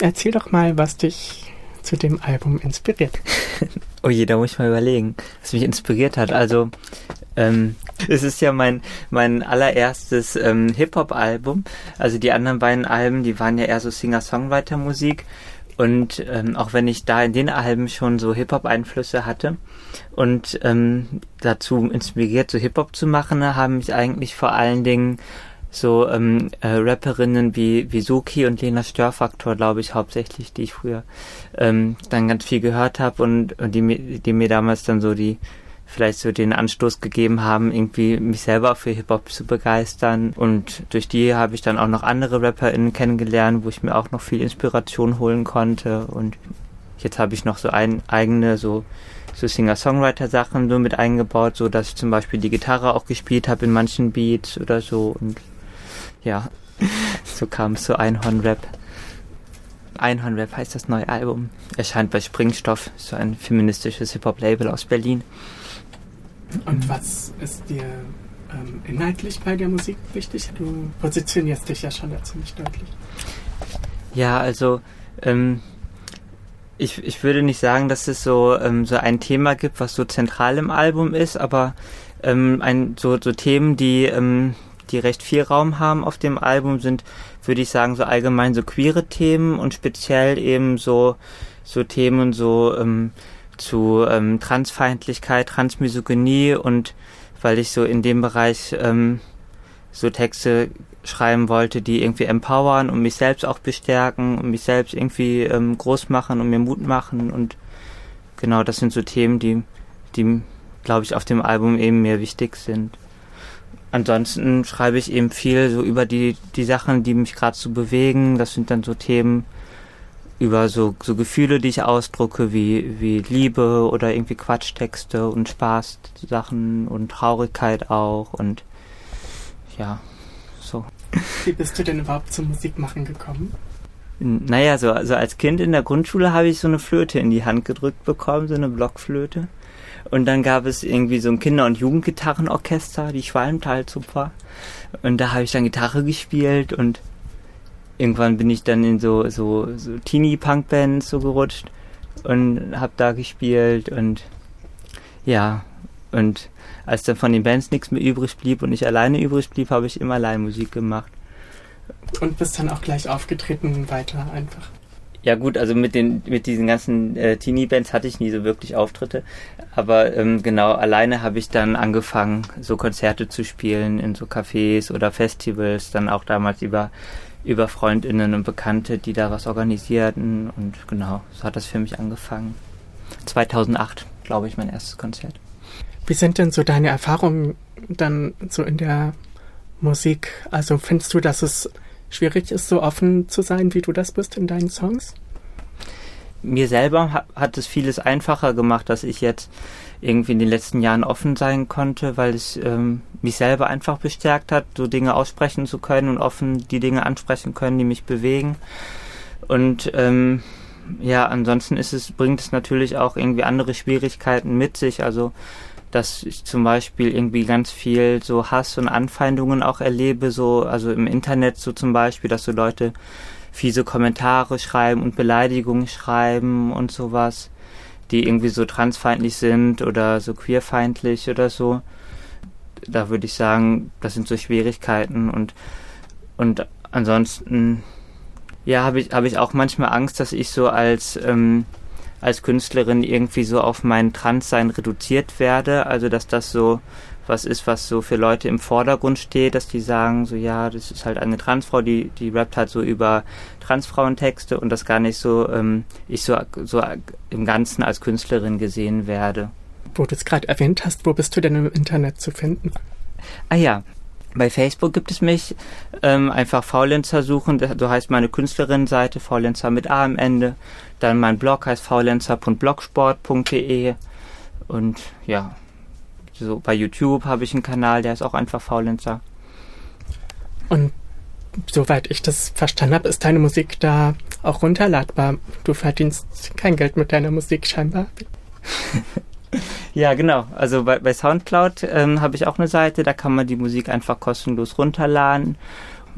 Erzähl doch mal, was dich zu dem Album inspiriert? oh je, da muss ich mal überlegen, was mich inspiriert hat. Also, ähm, es ist ja mein, mein allererstes ähm, Hip-Hop-Album. Also die anderen beiden Alben, die waren ja eher so Singer-Songwriter-Musik. Und ähm, auch wenn ich da in den Alben schon so Hip-Hop-Einflüsse hatte und ähm, dazu inspiriert, so Hip-Hop zu machen, haben mich eigentlich vor allen Dingen so ähm, äh, Rapperinnen wie, wie Suki und Lena Störfaktor, glaube ich, hauptsächlich, die ich früher ähm, dann ganz viel gehört habe und, und die, die mir damals dann so die vielleicht so den Anstoß gegeben haben, irgendwie mich selber für Hip-Hop zu begeistern. Und durch die habe ich dann auch noch andere RapperInnen kennengelernt, wo ich mir auch noch viel Inspiration holen konnte. Und jetzt habe ich noch so ein, eigene so so Singer-Songwriter-Sachen so mit eingebaut, so dass ich zum Beispiel die Gitarre auch gespielt habe in manchen Beats oder so und ja, so kam es zu Einhorn-Rap. Einhorn-Rap heißt das neue Album. Erscheint bei Springstoff, so ein feministisches Hip-Hop-Label aus Berlin. Und was ist dir ähm, inhaltlich bei der Musik wichtig? Du positionierst dich ja schon da ziemlich deutlich. Ja, also ähm, ich, ich würde nicht sagen, dass es so, ähm, so ein Thema gibt, was so zentral im Album ist, aber ähm, ein, so, so Themen, die, ähm, die recht viel Raum haben auf dem Album, sind, würde ich sagen, so allgemein so queere Themen und speziell eben so, so Themen so ähm, zu ähm, Transfeindlichkeit, Transmisogynie und weil ich so in dem Bereich ähm, so Texte schreiben wollte, die irgendwie empowern und mich selbst auch bestärken und mich selbst irgendwie ähm, groß machen und mir Mut machen und genau das sind so Themen, die, die glaube ich auf dem Album eben mir wichtig sind. Ansonsten schreibe ich eben viel so über die, die Sachen, die mich gerade so bewegen. Das sind dann so Themen, über so, so Gefühle, die ich ausdrucke, wie, wie Liebe oder irgendwie Quatschtexte und Spaß-Sachen und Traurigkeit auch und ja, so. Wie bist du denn überhaupt zum Musikmachen gekommen? Naja, so also als Kind in der Grundschule habe ich so eine Flöte in die Hand gedrückt bekommen, so eine Blockflöte. Und dann gab es irgendwie so ein Kinder- und Jugendgitarrenorchester, die Schwalmtalzupfer. Und da habe ich dann Gitarre gespielt und irgendwann bin ich dann in so, so, so Teenie-Punk-Bands so gerutscht und habe da gespielt und ja, und als dann von den Bands nichts mehr übrig blieb und ich alleine übrig blieb, habe ich immer allein Musik gemacht. Und bist dann auch gleich aufgetreten weiter einfach. Ja gut, also mit den mit diesen ganzen äh, Teenie-Bands hatte ich nie so wirklich Auftritte, aber ähm, genau alleine habe ich dann angefangen, so Konzerte zu spielen in so Cafés oder Festivals, dann auch damals über über Freundinnen und Bekannte, die da was organisierten und genau, so hat das für mich angefangen. 2008, glaube ich, mein erstes Konzert. Wie sind denn so deine Erfahrungen dann so in der Musik? Also findest du, dass es schwierig ist, so offen zu sein, wie du das bist in deinen Songs? Mir selber hat, es vieles einfacher gemacht, dass ich jetzt irgendwie in den letzten Jahren offen sein konnte, weil es ähm, mich selber einfach bestärkt hat, so Dinge aussprechen zu können und offen die Dinge ansprechen können, die mich bewegen. Und ähm, ja, ansonsten ist es, bringt es natürlich auch irgendwie andere Schwierigkeiten mit sich. Also dass ich zum Beispiel irgendwie ganz viel so Hass und Anfeindungen auch erlebe, so, also im Internet so zum Beispiel, dass so Leute fiese Kommentare schreiben und Beleidigungen schreiben und sowas, die irgendwie so transfeindlich sind oder so queerfeindlich oder so. Da würde ich sagen, das sind so Schwierigkeiten und, und ansonsten, ja, habe ich, habe ich auch manchmal Angst, dass ich so als, ähm, als Künstlerin irgendwie so auf mein Transsein reduziert werde. Also dass das so was ist, was so für Leute im Vordergrund steht, dass die sagen, so ja, das ist halt eine Transfrau, die, die rappt halt so über Transfrauentexte und das gar nicht so, ähm, ich so, so im Ganzen als Künstlerin gesehen werde. Wo du es gerade erwähnt hast, wo bist du denn im Internet zu finden? Ah ja, bei Facebook gibt es mich. Ähm, einfach Faulenzer suchen. So heißt meine Künstlerinnenseite, Faulenzer mit A am Ende. Dann mein Blog heißt faulenzer.blogsport.de. Und ja, so bei YouTube habe ich einen Kanal, der ist auch einfach Faulenzer. Und soweit ich das verstanden habe, ist deine Musik da auch runterladbar. Du verdienst kein Geld mit deiner Musik scheinbar. Ja, genau. Also bei, bei Soundcloud ähm, habe ich auch eine Seite, da kann man die Musik einfach kostenlos runterladen.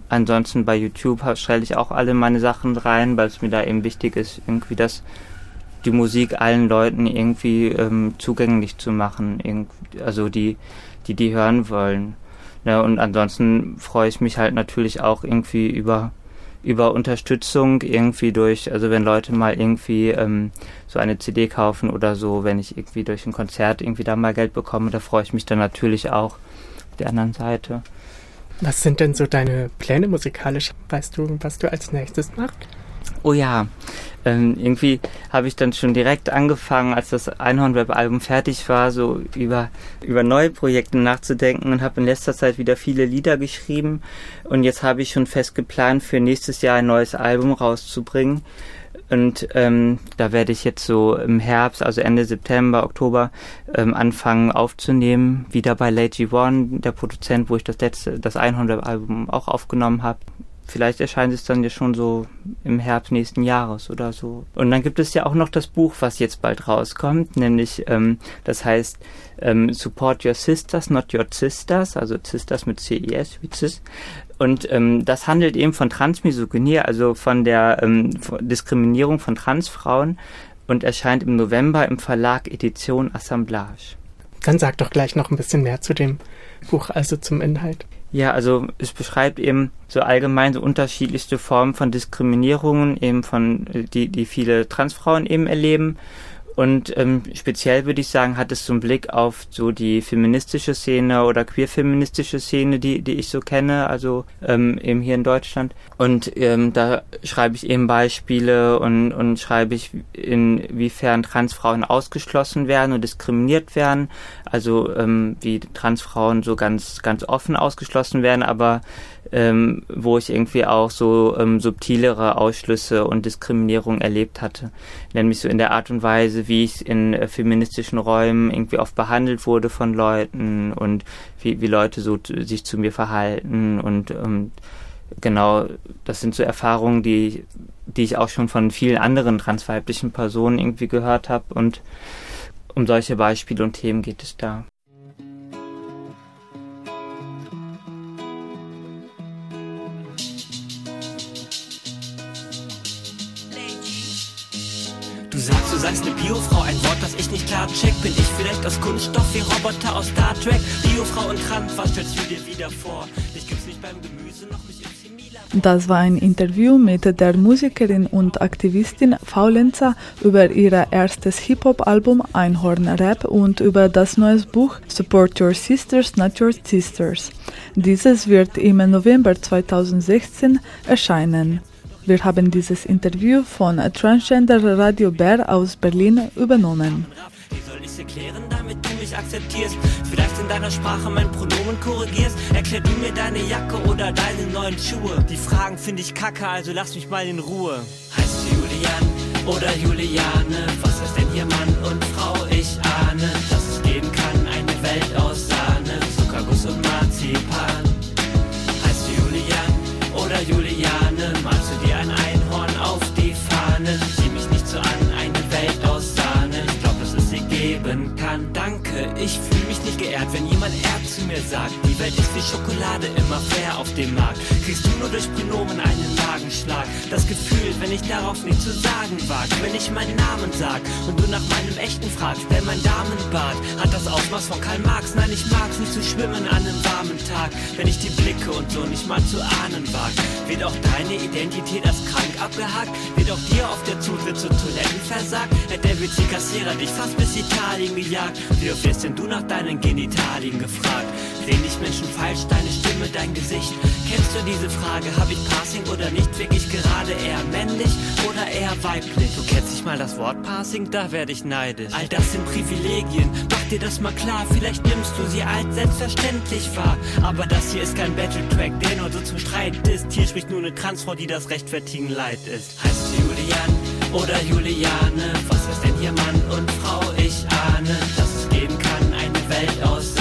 Ansonsten bei YouTube stelle ich auch alle meine Sachen rein, weil es mir da eben wichtig ist, irgendwie das die Musik allen Leuten irgendwie ähm, zugänglich zu machen, also die, die die hören wollen. Ja, und ansonsten freue ich mich halt natürlich auch irgendwie über über Unterstützung irgendwie durch, also wenn Leute mal irgendwie ähm, so eine CD kaufen oder so, wenn ich irgendwie durch ein Konzert irgendwie da mal Geld bekomme, da freue ich mich dann natürlich auch auf der anderen Seite. Was sind denn so deine Pläne musikalisch? Weißt du, was du als nächstes machst? Oh ja, ähm, irgendwie habe ich dann schon direkt angefangen, als das Einhorn-Web-Album fertig war, so über, über neue Projekte nachzudenken und habe in letzter Zeit wieder viele Lieder geschrieben. Und jetzt habe ich schon fest geplant, für nächstes Jahr ein neues Album rauszubringen. Und ähm, da werde ich jetzt so im Herbst, also Ende September, Oktober, ähm, anfangen aufzunehmen. Wieder bei Lady One, der Produzent, wo ich das letzte, das Einhorn-Album auch aufgenommen habe vielleicht erscheint es dann ja schon so im Herbst nächsten Jahres oder so. Und dann gibt es ja auch noch das Buch, was jetzt bald rauskommt, nämlich ähm, das heißt ähm, Support Your Sisters, Not Your Sisters, also Sisters mit CIS wie CIS. Und ähm, das handelt eben von Transmisogynie, also von der ähm, Diskriminierung von Transfrauen und erscheint im November im Verlag Edition Assemblage. Dann sag doch gleich noch ein bisschen mehr zu dem Buch, also zum Inhalt. Ja, also es beschreibt eben so allgemein so unterschiedlichste Formen von Diskriminierungen, eben von die, die viele Transfrauen eben erleben und ähm, speziell würde ich sagen, hat es so einen Blick auf so die feministische Szene oder queerfeministische Szene, die, die ich so kenne, also ähm, eben hier in Deutschland. Und ähm, da schreibe ich eben Beispiele und, und schreibe ich, inwiefern Transfrauen ausgeschlossen werden und diskriminiert werden. Also ähm, wie Transfrauen so ganz, ganz offen ausgeschlossen werden, aber ähm, wo ich irgendwie auch so ähm, subtilere Ausschlüsse und Diskriminierung erlebt hatte. Nämlich so in der Art und Weise, wie ich in äh, feministischen Räumen irgendwie oft behandelt wurde von Leuten und wie, wie Leute so sich zu mir verhalten und ähm, genau, das sind so Erfahrungen, die, die ich auch schon von vielen anderen transweiblichen Personen irgendwie gehört habe und um solche Beispiele und Themen geht es da. Sagst, eine Biofrau, ein Wort, das ich nicht klar check. Bin ich vielleicht aus Kunststoff wie Roboter aus Star Trek? Biofrau und Trans, was stellst du dir wieder vor? Dich gibt's nicht beim Gemüse, noch nicht im. Das war ein Interview mit der Musikerin und Aktivistin Faulenzer über ihr erstes Hip-Hop-Album Einhorn Rap und über das neue Buch Support Your Sisters, Not Your Sisters. Dieses wird im November 2016 erscheinen. Wir haben dieses Interview von Transgender Radio Bär aus Berlin übernommen. Wie soll ich's erklären, damit du mich akzeptierst? Vielleicht in deiner Sprache mein Pronomen korrigierst? Erklär du mir deine Jacke oder deine neuen Schuhe? Die Fragen finde ich kacke, also lass mich mal in Ruhe. Heißt du Julian oder Juliane? Was ist denn hier Mann und Frau? Ich ahne, dass es geben kann, eine Welt aus Sahne, Zuckerguss und Marzipan. Oder Juliane? Malst du dir ein geben kann. Danke, ich fühle mich nicht geehrt, wenn jemand er zu mir sagt. Die Welt ist wie Schokolade, immer fair auf dem Markt. Kriegst du nur durch Pronomen einen Magenschlag. Das Gefühl, wenn ich darauf nicht zu sagen wag. Wenn ich meinen Namen sag und du nach meinem echten fragst, denn mein Damenbart hat das Ausmaß von Karl Marx. Nein, ich mag's nicht zu schwimmen an einem warmen Tag. Wenn ich die Blicke und so nicht mal zu ahnen wag. Wird auch deine Identität als krank abgehakt? Wird auch dir auf der Zutritt zu Toiletten versagt? Hätte der witzige Kassierer dich fast bis Italien gejagt? Wie oft wirst denn du nach deinen Genitalien gefragt? Sehen dich Menschen falsch, deine Stimme, dein Gesicht? Kennst du diese Frage? Hab ich Passing oder nicht? Wirklich gerade eher männlich oder eher weiblich? Du kennst nicht mal das Wort Passing? Da werde ich neidisch. All das sind Privilegien, mach dir das mal klar. Vielleicht nimmst du sie als selbstverständlich wahr. Aber das hier ist kein Battle-Track, der nur so zum Streit ist. Hier spricht nur eine Transfrau, die das rechtfertigen leid ist. Heißt Julian oder Juliane? Was ist denn hier Mann und Frau? Ich ahne, dass es geben kann eine Welt aus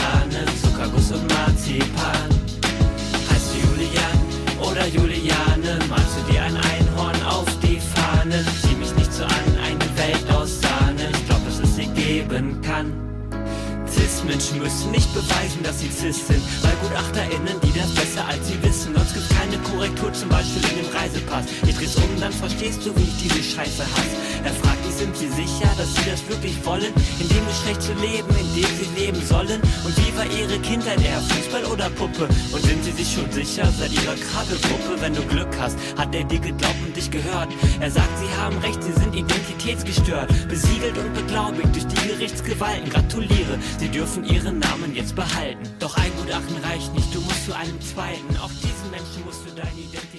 Cis-Menschen müssen nicht beweisen, dass sie cis sind, weil GutachterInnen, die das besser als sie wissen. Sonst gibt's keine Korrektur, zum Beispiel in dem Reisepass. Ich dreh's um, dann verstehst du, wie ich diese Scheiße hasse. Er fragt sind sie sicher, dass sie das wirklich wollen? In dem Geschlecht zu leben, in dem sie leben sollen? Und wie war ihre Kindheit, eher Fußball oder Puppe? Und sind sie sich schon sicher, seit ihrer Krabbelgruppe, wenn du Glück hast, hat der dir geglaubt und dich gehört? Er sagt, sie haben recht, sie sind identitätsgestört, besiegelt und beglaubigt durch die Gerichtsgewalten. Gratuliere, sie dürfen ihren Namen jetzt behalten. Doch ein Gutachten reicht nicht, du musst zu einem zweiten. Auch diesen Menschen musst du deine Identität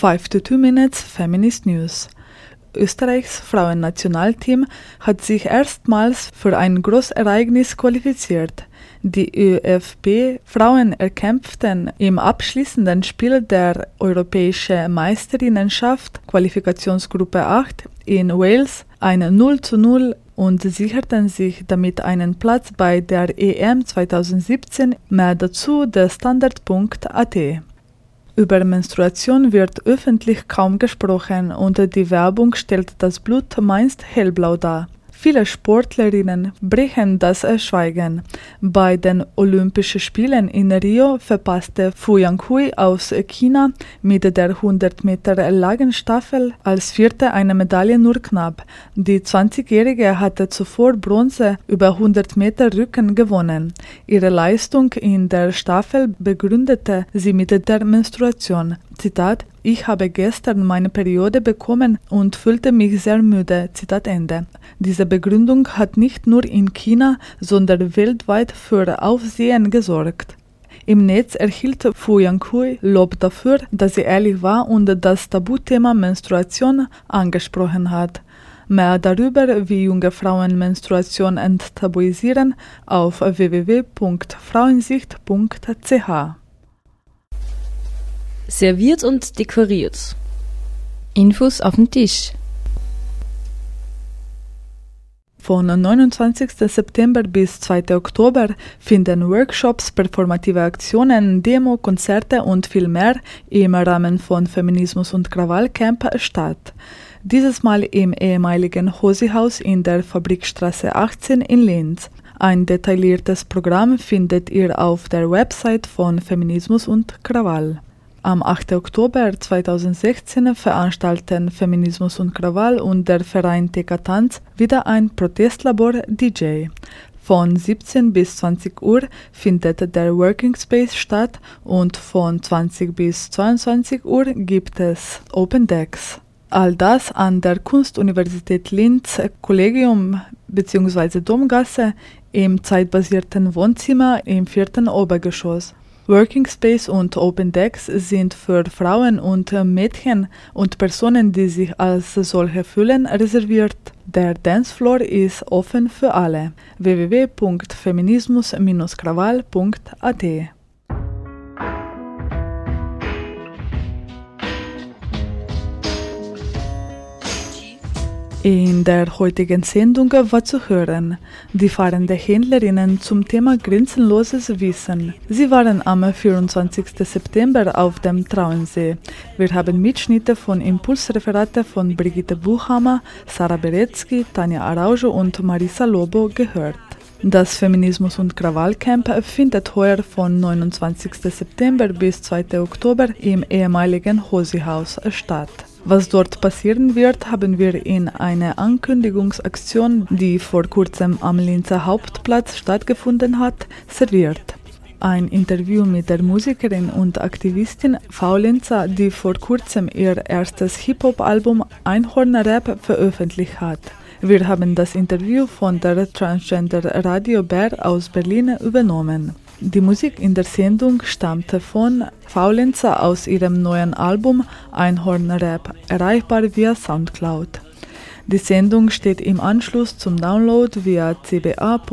5 to 2 Minutes Feminist News. Österreichs Frauennationalteam hat sich erstmals für ein Großereignis qualifiziert. Die ÖFB-Frauen erkämpften im abschließenden Spiel der Europäische Meisterinnenschaft Qualifikationsgruppe 8 in Wales ein 0 zu 0 und sicherten sich damit einen Platz bei der EM 2017. Mehr dazu der Standard.at. Über Menstruation wird öffentlich kaum gesprochen und die Werbung stellt das Blut meist hellblau dar. Viele Sportlerinnen brechen das Schweigen. Bei den Olympischen Spielen in Rio verpasste Fu Yanghui aus China mit der 100 Meter Lagenstaffel als Vierte eine Medaille nur knapp. Die 20-Jährige hatte zuvor Bronze über 100 Meter Rücken gewonnen. Ihre Leistung in der Staffel begründete sie mit der Menstruation. Zitat, ich habe gestern meine Periode bekommen und fühlte mich sehr müde. Zitat Ende. Diese Begründung hat nicht nur in China, sondern weltweit für Aufsehen gesorgt. Im Netz erhielt Fu Yanghui Lob dafür, dass sie ehrlich war und das Tabuthema Menstruation angesprochen hat. Mehr darüber, wie junge Frauen Menstruation enttabuisieren, auf www.frauensicht.ch. Serviert und dekoriert. Infos auf den Tisch. Von 29. September bis 2. Oktober finden Workshops, performative Aktionen, Demo, Konzerte und viel mehr im Rahmen von Feminismus und Krawallcamp statt. dieses Mal im ehemaligen Hosi-Haus in der Fabrikstraße 18 in Linz. Ein detailliertes Programm findet ihr auf der Website von Feminismus und Krawall. Am 8. Oktober 2016 veranstalten Feminismus und Krawall und der Verein TK Tanz wieder ein Protestlabor DJ. Von 17 bis 20 Uhr findet der Working Space statt und von 20 bis 22 Uhr gibt es Open Decks. All das an der Kunstuniversität Linz Kollegium bzw. Domgasse im zeitbasierten Wohnzimmer im vierten Obergeschoss. Working Space und Open Decks sind für Frauen und Mädchen und Personen, die sich als solche fühlen, reserviert. Der Dancefloor ist offen für alle. www.feminismus-krawall.at In der heutigen Sendung war zu hören die fahrende Händlerinnen zum Thema grenzenloses Wissen. Sie waren am 24. September auf dem Trauensee. Wir haben Mitschnitte von Impulsreferate von Brigitte Buchhammer, Sarah Beretzky, Tanja Araujo und Marisa Lobo gehört. Das Feminismus- und Krawallcamp findet heuer von 29. September bis 2. Oktober im ehemaligen Hosi-Haus statt. Was dort passieren wird, haben wir in einer Ankündigungsaktion, die vor kurzem am Linzer Hauptplatz stattgefunden hat, serviert. Ein Interview mit der Musikerin und Aktivistin Faulenza, die vor kurzem ihr erstes Hip-Hop-Album Einhorner Rap veröffentlicht hat. Wir haben das Interview von der Transgender Radio Bär aus Berlin übernommen. Die Musik in der Sendung stammte von Faulenzer aus ihrem neuen Album Einhorn Rap, erreichbar via Soundcloud. Die Sendung steht im Anschluss zum Download via cba.fro.at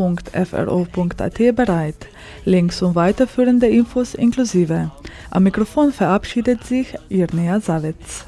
bereit. Links und weiterführende Infos inklusive. Am Mikrofon verabschiedet sich Irnea Savitz.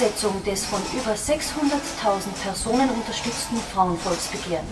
Umsetzung des von über 600.000 Personen unterstützten Frauenvolksbegehren.